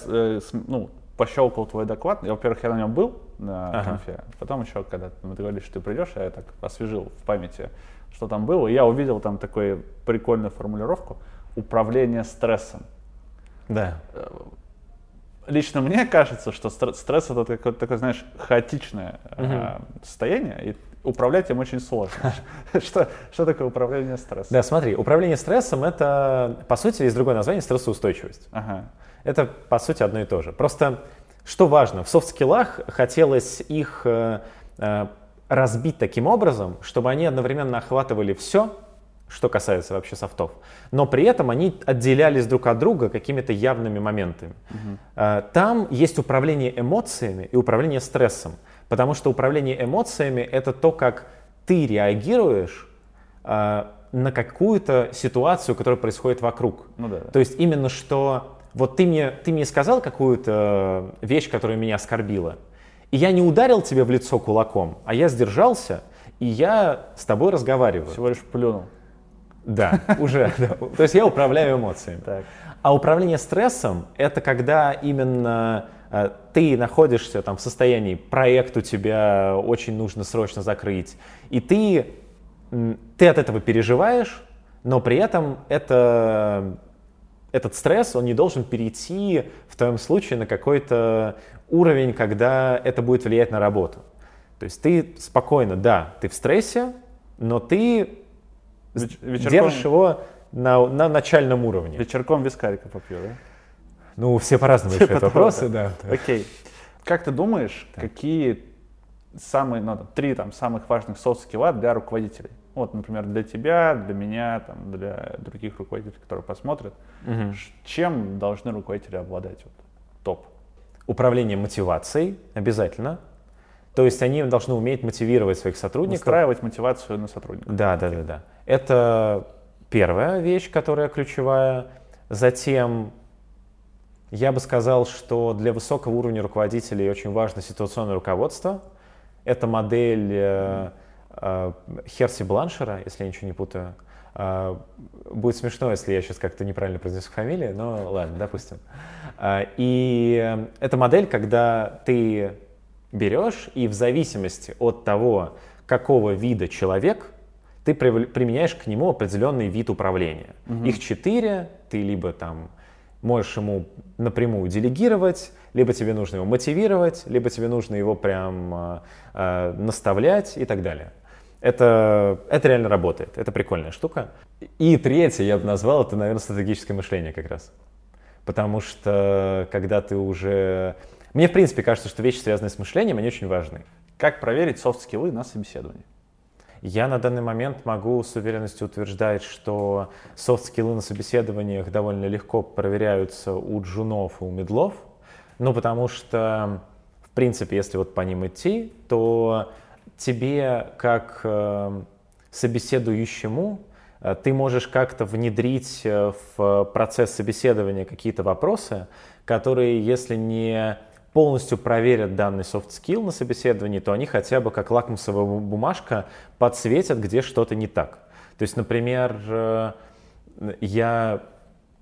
ну, пощелкал твой доклад. Я, во-первых, я на нем был на ага. конфе. Потом еще, когда мы договорились, что ты придешь, я так освежил в памяти, что там было. И я увидел там такую прикольную формулировку. Управление стрессом. Да. лично мне кажется, что стресс это такое, такое знаешь, хаотичное угу. состояние, и управлять им очень сложно. что, что такое управление стрессом? Да, смотри, управление стрессом это, по сути, есть другое название стрессоустойчивость. Ага. Это, по сути, одно и то же. Просто что важно, в софт-скиллах хотелось их э, э, разбить таким образом, чтобы они одновременно охватывали все, что касается вообще софтов, но при этом они отделялись друг от друга какими-то явными моментами. Угу. Там есть управление эмоциями и управление стрессом, потому что управление эмоциями это то, как ты реагируешь на какую-то ситуацию, которая происходит вокруг. Ну, да. То есть именно что вот ты мне, ты мне сказал какую-то вещь, которая меня оскорбила, и я не ударил тебе в лицо кулаком, а я сдержался, и я с тобой разговариваю. Всего лишь плюнул. Да, уже. То есть я управляю эмоциями. А управление стрессом — это когда именно э, ты находишься там в состоянии, проект у тебя очень нужно срочно закрыть, и ты, ты от этого переживаешь, но при этом это, этот стресс, он не должен перейти в твоем случае на какой-то уровень, когда это будет влиять на работу. То есть ты спокойно, да, ты в стрессе, но ты вечерком... держишь его на, на начальном уровне. Вечерком вискарика попью, да? Ну, все по-разному типа решают вопросы, да. Окей. Как ты думаешь, какие самые, ну, три там, самых важных софт-скилла для руководителей? Вот, например, для тебя, для меня, там, для других руководителей, которые посмотрят. Угу. Чем должны руководители обладать? Вот, топ. Управление мотивацией обязательно. То есть они должны уметь мотивировать своих сотрудников. Устраивать мотивацию на сотрудников. Да, да, да, да. Это первая вещь, которая ключевая. Затем я бы сказал, что для высокого уровня руководителей очень важно ситуационное руководство. Это модель э, Херси Бланшера, если я ничего не путаю. Э, будет смешно, если я сейчас как-то неправильно произнесу фамилию, но ладно, допустим. Э, и это модель, когда ты берешь и в зависимости от того, какого вида человек, ты применяешь к нему определенный вид управления. Угу. Их четыре, ты либо там можешь ему напрямую делегировать, либо тебе нужно его мотивировать, либо тебе нужно его прям э, наставлять и так далее. Это, это реально работает, это прикольная штука. И третье, я бы назвал, это, наверное, стратегическое мышление как раз. Потому что когда ты уже... Мне, в принципе, кажется, что вещи, связанные с мышлением, они очень важны. Как проверить софт-скиллы на собеседовании? Я на данный момент могу с уверенностью утверждать, что софт-скиллы на собеседованиях довольно легко проверяются у джунов и у мидлов, ну потому что, в принципе, если вот по ним идти, то тебе как э, собеседующему э, ты можешь как-то внедрить э, в процесс собеседования какие-то вопросы, которые, если не полностью проверят данный soft skill на собеседовании, то они хотя бы как лакмусовая бумажка подсветят, где что-то не так. То есть, например, э, я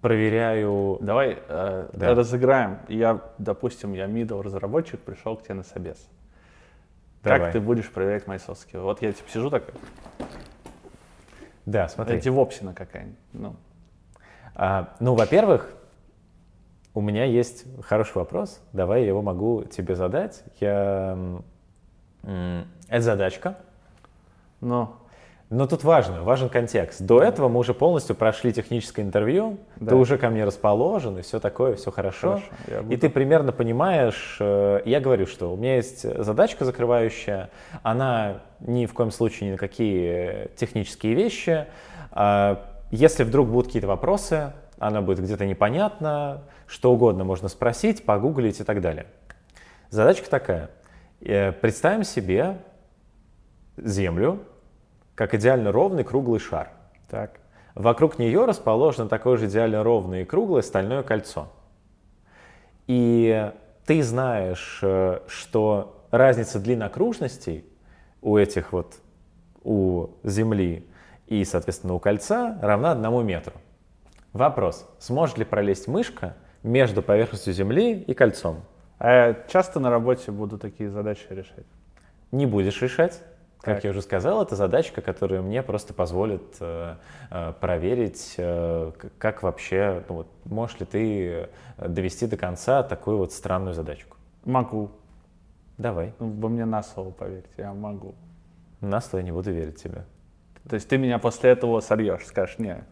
проверяю... Давай э, да. разыграем. Я, допустим, я middle разработчик, пришел к тебе на собес. Давай. Как ты будешь проверять мои soft skills? Вот я типа сижу такой. Да, смотри. Это вопсина какая-нибудь. Ну. А, ну, во-первых, у меня есть хороший вопрос, давай я его могу тебе задать. Я... Это задачка. Но. Но тут важно, важен контекст. До этого мы уже полностью прошли техническое интервью, да. ты уже ко мне расположен, и все такое, все хорошо. хорошо буду... И ты примерно понимаешь, э, я говорю, что у меня есть задачка закрывающая, она ни в коем случае ни на какие технические вещи. А если вдруг будут какие-то вопросы, она будет где-то непонятна, что угодно можно спросить, погуглить и так далее. Задачка такая. Э, представим себе Землю как идеально ровный круглый шар. Так. Вокруг нее расположено такое же идеально ровное и круглое стальное кольцо. И ты знаешь, э, что разница длин окружностей у этих вот, у Земли и, соответственно, у кольца равна одному метру. Вопрос, сможет ли пролезть мышка между поверхностью Земли и кольцом? А часто на работе буду такие задачи решать? Не будешь решать. Как Так. я уже сказал, это задачка, которая мне просто позволит э, э, проверить, э, как вообще, ну, вот, можешь ли ты э, довести до конца такую вот странную задачку. Могу. Давай. Ну, Вы мне на слово поверьте, я могу. На что я не буду верить тебе. То есть ты меня после этого сольешь, скажешь, не,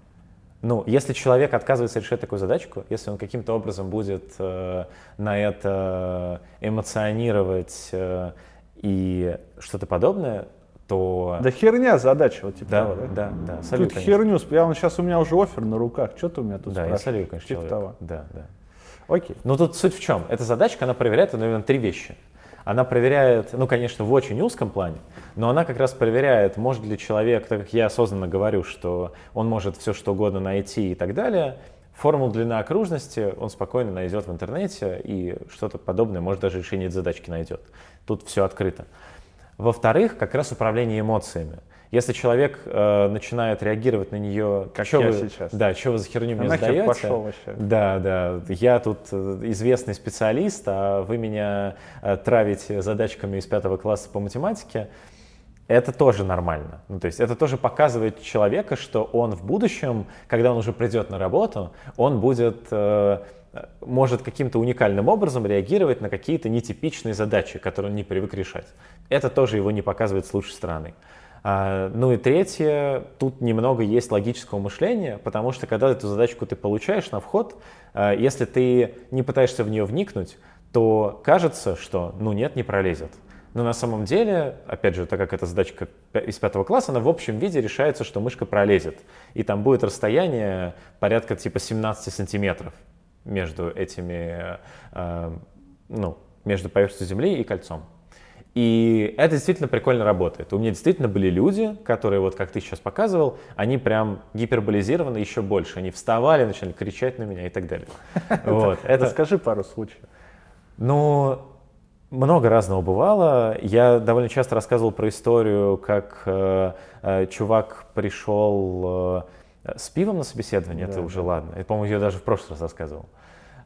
Ну, если человек отказывается решать такую задачку, если он каким-то образом будет э, на это эмоционировать э, и что-то подобное, то... да херня задача, вот типа да, того, да, да, солю, Тут конечно. херню, я, сейчас у меня уже офер на руках, что ты у меня тут Да, я спрашиваешь? солю, конечно, Типа человека. того. Да, да. Окей. Но тут суть в чем? Эта задачка, она проверяет, наверное, три вещи. Она проверяет, ну, конечно, в очень узком плане, но она как раз проверяет, может ли человек, так как я осознанно говорю, что он может все что угодно найти и так далее, формулу длины окружности он спокойно найдет в интернете и что-то подобное, может даже решение задачки найдет. Тут все открыто. Во-вторых, как раз управление эмоциями. Если человек э, начинает реагировать на нее, Как «Чё я вы- сейчас. да, что вы за херню мне нахер сдаете? пошел вообще? Да, да. Я тут э, известный специалист, а вы меня э, травите задачками из пятого класса по математике. Это тоже нормально. Ну, то есть это тоже показывает человека, что он в будущем, когда он уже придет на работу, он будет, э, может каким-то уникальным образом реагировать на какие-то нетипичные задачи, которые он не привык решать. Это тоже его не показывает с лучшей стороны. А, Ну и третье, тут немного есть логического мышления, потому что когда эту задачку ты получаешь на вход, а, если ты не пытаешься в нее вникнуть, то кажется, что ну нет, не пролезет. Но на самом деле, опять же, так как эта задачка из пятого класса, она в общем виде решается, что мышка пролезет. И там будет расстояние порядка типа 17 сантиметров между этими, э, ну, между поверхностью Земли и кольцом. И это действительно прикольно работает. У меня действительно были люди, которые, вот как ты сейчас показывал, они прям гиперболизированы еще больше. Они вставали, начали кричать на меня и так далее. Вот. Это, Расскажи пару случаев. ну, много разного бывало. Я довольно часто рассказывал про историю, как э, э, чувак пришел э, с пивом на собеседование. Это Да, уже да. ладно. Это, по-моему, я даже в прошлый раз рассказывал.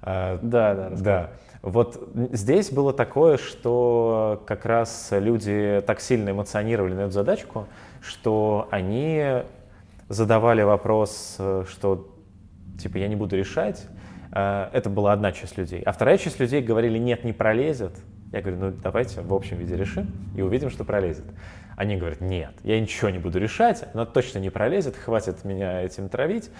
Э, Да, да, расскажи. да. Вот здесь было такое, что как раз люди так сильно эмоционировали на эту задачку, что они задавали вопрос, что типа я не буду решать. Э, Это была одна часть людей. А вторая часть людей говорили, нет, не пролезет. Я говорю, ну давайте в общем виде решим и увидим, что пролезет. Они говорят, нет, я ничего не буду решать, она точно не пролезет, хватит меня этим травить.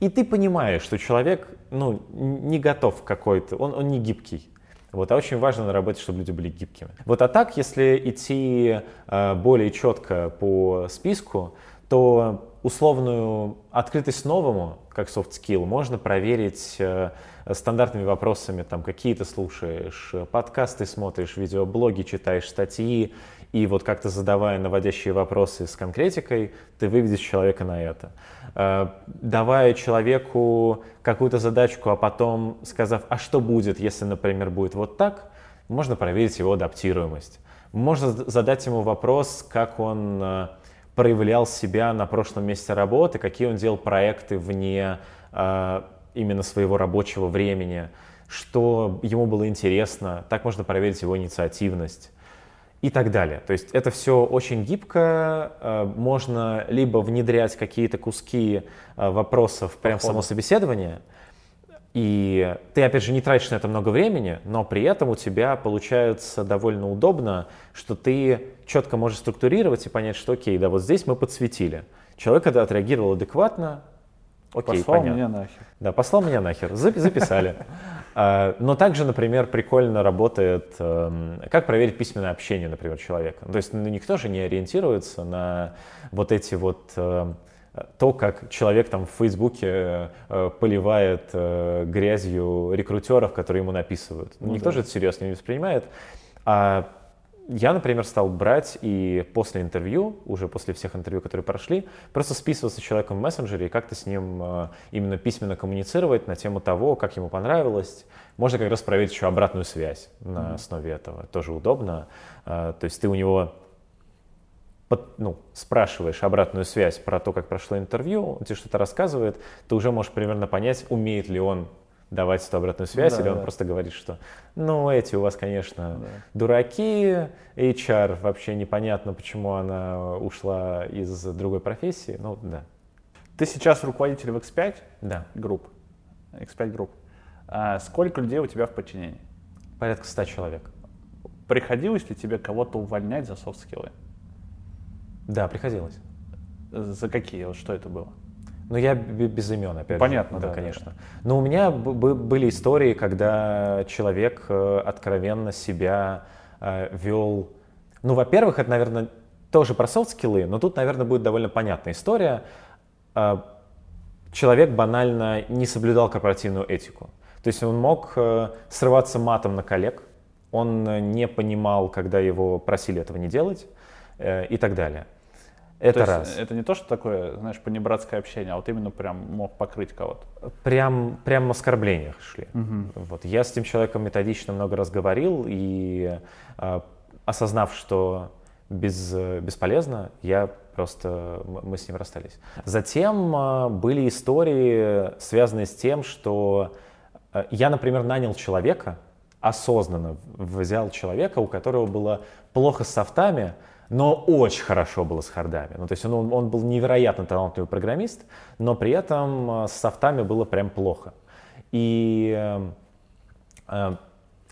И ты понимаешь, что человек ну, не готов какой-то, он, он не гибкий. Вот, а очень важно на работе, чтобы люди были гибкими. Вот, а так, если идти э, более четко по списку, то условную открытость новому, как soft skill, можно проверить э, стандартными вопросами, там, какие ты слушаешь, э, подкасты смотришь, видеоблоги читаешь, статьи, и вот как-то задавая наводящие вопросы с конкретикой, ты выведешь человека на это. Э, Давая человеку какую-то задачку, а потом сказав, а что будет, если, например, будет вот так, можно проверить его адаптируемость. Можно задать ему вопрос, как он э, проявлял себя на прошлом месте работы, какие он делал проекты вне э, именно своего рабочего времени, что ему было интересно. Так можно проверить его инициативность и так далее. То есть это все очень гибко, э, можно либо внедрять какие-то куски э, вопросов прямо в само собеседование, и ты, опять же, не тратишь на это много времени, но при этом у тебя получается довольно удобно, что ты четко можешь структурировать и понять, что окей, да, вот здесь мы подсветили. Человек это отреагировал адекватно, окей, Послал понятно. меня нахер. Да, послал меня нахер, Зап- записали. А, Но также, например, прикольно работает, эм, как проверить письменное общение, например, человека. То есть ну, никто же не ориентируется на вот эти вот эм, то, как человек там в Фейсбуке э, поливает э, грязью рекрутеров, которые ему написывают. Ну Никто да. же это серьезно не воспринимает. А я, например, стал брать и после интервью, уже после всех интервью, которые прошли, просто списываться с человеком в мессенджере и как-то с ним э, именно письменно коммуницировать на тему того, как ему понравилось. Можно как раз проверить еще обратную связь на основе этого. Тоже удобно. Э, То есть ты у него под- ну, спрашиваешь обратную связь про то, как прошло интервью, он тебе что-то рассказывает, ты уже можешь примерно понять, умеет ли он давать эту обратную связь, Да, или он да. просто говорит, что ну эти у вас, конечно, Да. дураки, HR, вообще непонятно, почему она ушла из другой профессии. Ну да, Ты сейчас руководитель в X5 да, групп. X5 групп. А сколько людей у тебя в подчинении? порядка 100 человек. Приходилось ли тебе кого-то увольнять за софт-скиллы? Да, приходилось. За какие? Вот что это было? Ну, я без имен, опять Понятно, же. да, да, конечно. Но у меня были истории, когда человек э, откровенно себя э, вел... Ну, во-первых, это, наверное, тоже про софт-скиллы, но тут, наверное, будет довольно понятная история. Э, Человек банально не соблюдал корпоративную этику. То есть он мог срываться матом на коллег, он не понимал, когда его просили этого не делать и так далее. Это То есть раз. Это не то, что такое, знаешь, понебратское общение, а вот именно прям мог покрыть кого-то. прям, прям в оскорблениях шли. Вот. Я с этим человеком методично много раз говорил, и э, осознав, что без, бесполезно, я просто, мы с ним расстались. Затем э, были истории, связанные с тем, что э, я, например, нанял человека, осознанно взял человека, у которого было плохо с софтами, но очень хорошо было с хардами. Ну, то есть он, он, был невероятно талантливый программист, но при этом э, с софтами было прям плохо. И э, э,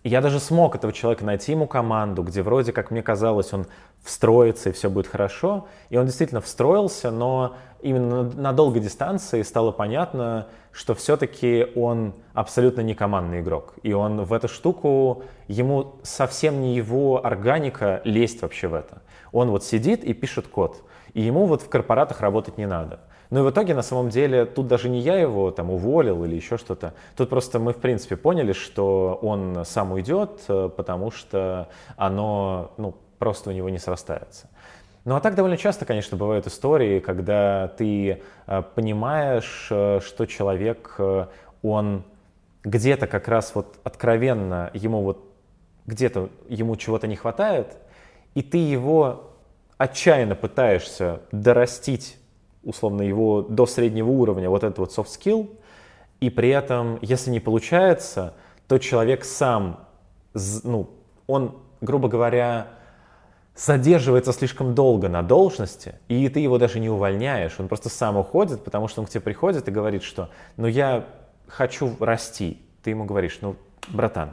я даже смог этого человека найти ему команду, где вроде, как мне казалось, он встроится и все будет хорошо. И он действительно встроился, но именно на долгой дистанции стало понятно, что все-таки он абсолютно не командный игрок. И он в эту штуку, ему совсем не его органика лезть вообще в это. Он вот сидит и пишет код. И ему вот в корпоратах работать не надо. Ну и в итоге, на самом деле, тут даже не я его там уволил или еще что-то. Тут просто мы, в принципе, поняли, что он сам уйдет, э, потому что оно, ну, просто у него не срастается. Ну а так довольно часто, конечно, бывают истории, когда ты э, понимаешь, э, что человек, э, он где-то как раз вот откровенно ему вот где-то ему чего-то не хватает, и ты его отчаянно пытаешься дорастить, условно, его до среднего уровня, вот этот вот soft skill, и при этом, если не получается, то человек сам, ну, он, грубо говоря, задерживается слишком долго на должности, и ты его даже не увольняешь, он просто сам уходит, потому что он к тебе приходит и говорит, что ну я хочу расти. Ты ему говоришь, ну, братан,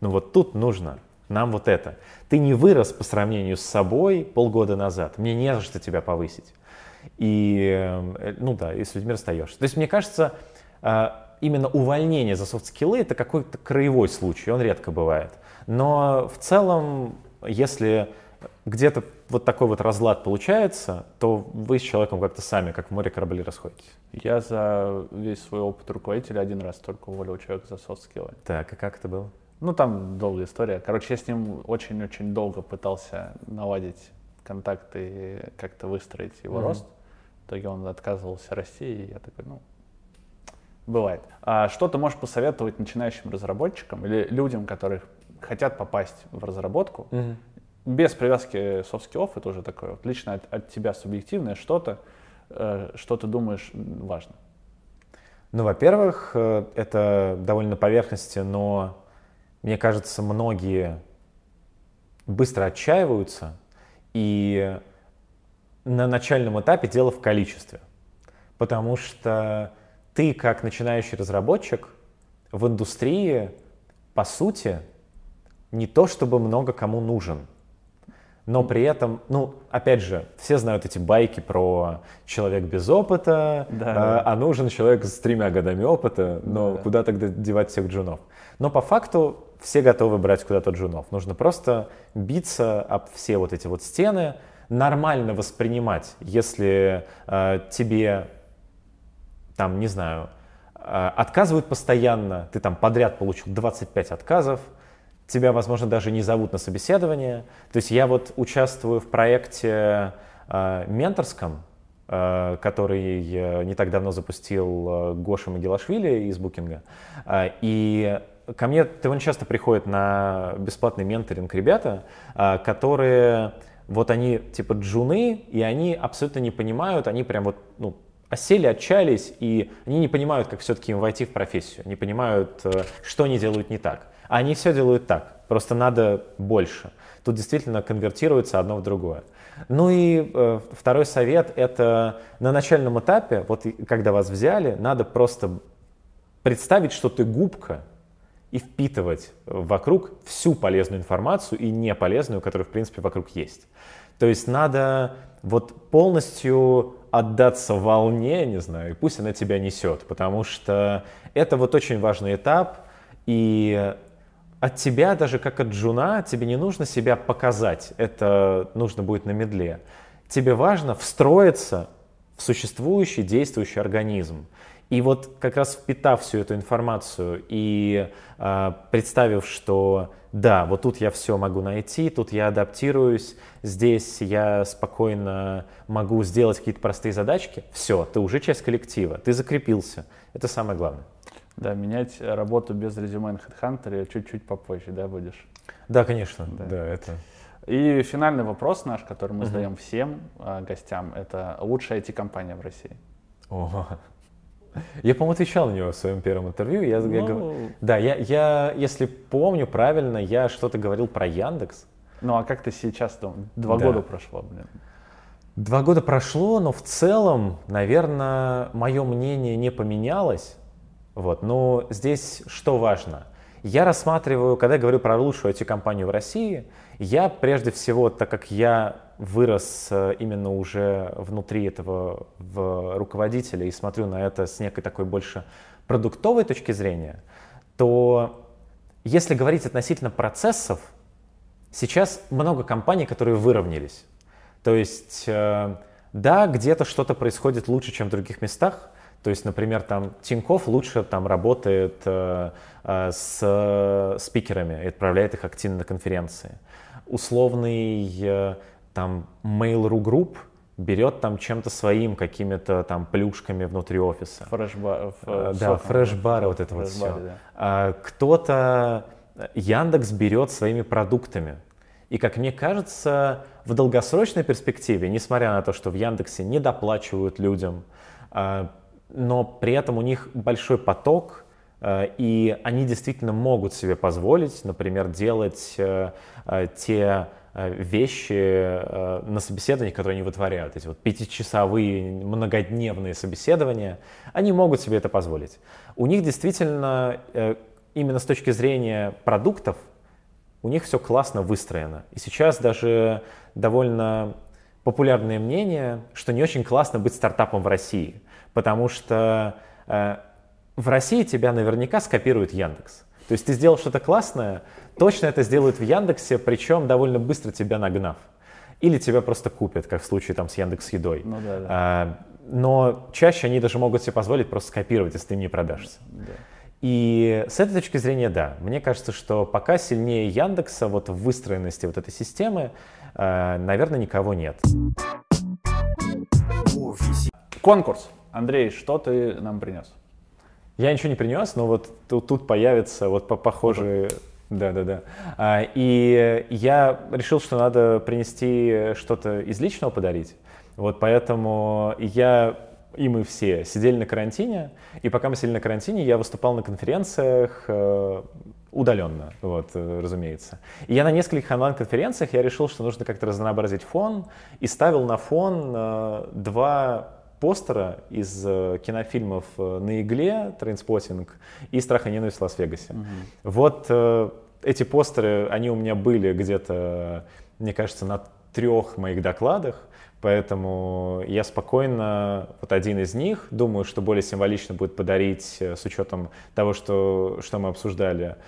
ну вот тут нужно нам вот это. Ты не вырос по сравнению с собой полгода назад, мне не за что тебя повысить. И, э, ну да, и с людьми расстаешься. То есть, мне кажется, э, именно увольнение за софт-скиллы это какой-то краевой случай, он редко бывает. Но в целом, если где-то вот такой вот разлад получается, то вы с человеком как-то сами, как в море корабли, расходитесь. Я за весь свой опыт руководителя один раз только уволил человека за софт-скиллы. Так, и как это было? Ну, там долгая история. Короче, я с ним очень-очень долго пытался наладить контакты и как-то выстроить его Мгм. рост. В итоге он отказывался расти, и я такой, ну, бывает. А что ты можешь посоветовать начинающим разработчикам или людям, которые хотят попасть в разработку, без привязки софт-скиллов, это уже такое вот лично от, от тебя субъективное что-то, э, что ты думаешь важно. Ну, во-первых, э, это довольно поверхности, но мне кажется, многие быстро отчаиваются, и на начальном этапе дело в количестве. Потому что ты, как начинающий разработчик, в индустрии, по сути, не то чтобы много кому нужен. Но при этом, ну, опять же, все знают эти байки про человек без опыта, Да, а, а нужен человек с тремя годами опыта, но Да. куда тогда девать всех джунов? Но по факту все готовы брать куда-то джунов. Нужно просто биться об все вот эти вот стены, нормально воспринимать, если э, тебе, там, не знаю, э, отказывают постоянно, ты там подряд получил 25 отказов, тебя, возможно, даже не зовут на собеседование. То есть я вот участвую в проекте э, менторском, э, который не так давно запустил э, Гоша Магилашвили из Букинга. Э, и ко мне довольно часто приходят на бесплатный менторинг ребята, э, которые вот они типа джуны, и они абсолютно не понимают, они прям вот, ну, осели, отчаялись, и они не понимают, как все-таки им войти в профессию, не понимают, э, что они делают не так. Они все делают так, просто надо больше. Тут действительно конвертируется одно в другое. Ну и э, второй совет – это на начальном этапе, вот когда вас взяли, надо просто представить, что ты губка, и впитывать вокруг всю полезную информацию и неполезную, которая, в принципе, вокруг есть. То есть надо вот полностью отдаться волне, не знаю, и пусть она тебя несет, потому что это вот очень важный этап, и от тебя, даже как от джуна, тебе не нужно себя показать, это нужно будет на медле. Тебе важно встроиться в существующий, действующий организм. И вот как раз впитав всю эту информацию и э, представив, что да, вот тут я все могу найти, тут я адаптируюсь, здесь я спокойно могу сделать какие-то простые задачки, все, ты уже часть коллектива, ты закрепился. Это самое главное. Да, менять работу без резюме на HeadHunter чуть-чуть попозже, да, будешь? Да, конечно, да, да это... И финальный вопрос наш, который мы uh-huh. задаем всем э, гостям, это лучшая IT-компания в России. О, я, по-моему, отвечал на него в своем первом интервью. Я, ну... я, да, я, я, если помню правильно, я что-то говорил про Яндекс. Ну а как ты сейчас там? Два да. года прошло, блин. Два года прошло, но в целом, наверное, мое мнение не поменялось. Вот. Но здесь что важно? Я рассматриваю, когда я говорю про лучшую IT-компанию в России, я прежде всего, так как я вырос э, именно уже внутри этого в руководителя и смотрю на это с некой такой больше продуктовой точки зрения, то если говорить относительно процессов, сейчас много компаний, которые выровнялись. То есть, э, да, где-то что-то происходит лучше, чем в других местах. То есть, например, там Тиньков лучше там работает э, э, с спикерами и отправляет их активно на конференции. Условный э, там Mail.ru Group берет там чем-то своим, какими-то там плюшками внутри офиса. Фрешбар. Э, да, фрешбары, вот это вот все. Да. А, кто-то, Яндекс берет своими продуктами. И, как мне кажется, в долгосрочной перспективе, несмотря на то, что в Яндексе не доплачивают людям, но при этом у них большой поток, а, и они действительно могут себе позволить, например, делать э, э, те Э, вещи э, на собеседованиях, которые они вытворяют, эти вот пятичасовые многодневные собеседования, они могут себе это позволить. У них действительно, э, именно с точки зрения продуктов, у них все классно выстроено. И сейчас даже довольно популярное мнение, что не очень классно быть стартапом в России, потому что в России тебя наверняка скопирует Яндекс. То есть ты сделал что-то классное, точно это сделают в Яндексе, причем довольно быстро тебя нагнав. Или тебя просто купят, как в случае там, с Яндекс Едой. Ну, да, да. А, но чаще они даже могут себе позволить просто скопировать, если ты им не продашься. Да. И с этой точки зрения, да, мне кажется, что пока сильнее Яндекса вот в выстроенности вот этой системы, э, наверное, никого нет. Конкурс. Андрей, что ты нам принес? Я ничего не принес, но вот тут, тут появится вот по похожие... Да, да, да. А, и я решил, что надо принести что-то из личного подарить. Вот поэтому я и мы все сидели на карантине, и пока мы сидели на карантине, я выступал на конференциях э, удаленно, вот, э, разумеется. И я на нескольких онлайн-конференциях я решил, что нужно как-то разнообразить фон, и ставил на фон э, два постера из э, кинофильмов э, «На игле», «Trainspotting» и «Страх и ненависть в Лас-Вегасе». Угу. Вот э, эти постеры, они у меня были где-то, мне кажется, на трех моих докладах, поэтому я спокойно, вот один из них, думаю, что более символично будет подарить, с учетом того, что, что мы обсуждали,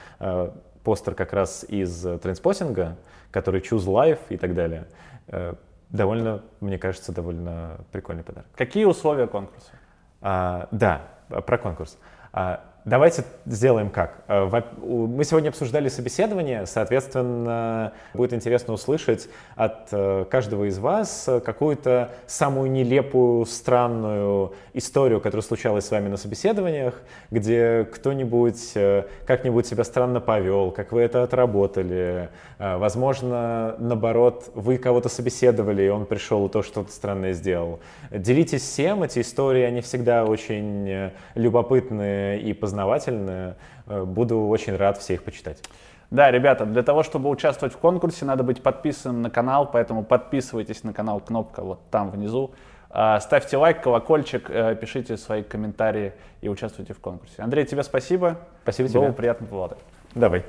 постер как раз из «Trainspotting а», который «Choose Life» и так далее довольно, мне кажется, довольно прикольный подарок. Какие условия конкурса? А, да, про конкурс. А, Давайте сделаем как. Э, мы сегодня обсуждали собеседование, соответственно, будет интересно услышать от э, каждого из вас какую-то самую нелепую, странную историю, которая случалась с вами на собеседованиях, где кто-нибудь э, как-нибудь себя странно повел, как вы это отработали. Возможно, наоборот, вы кого-то собеседовали, и он пришел и то что-то странное сделал. Делитесь всем, эти истории, они всегда очень любопытные и познавательные познавательная. Э, буду очень рад все их почитать. Да, ребята, для того, чтобы участвовать в конкурсе, надо быть подписанным на канал, поэтому подписывайтесь на канал, кнопка вот там внизу. А, ставьте лайк, колокольчик, э, пишите свои комментарии и участвуйте в конкурсе. Андрей, тебе спасибо. Спасибо тебе. Было приятно поболтать. Давай.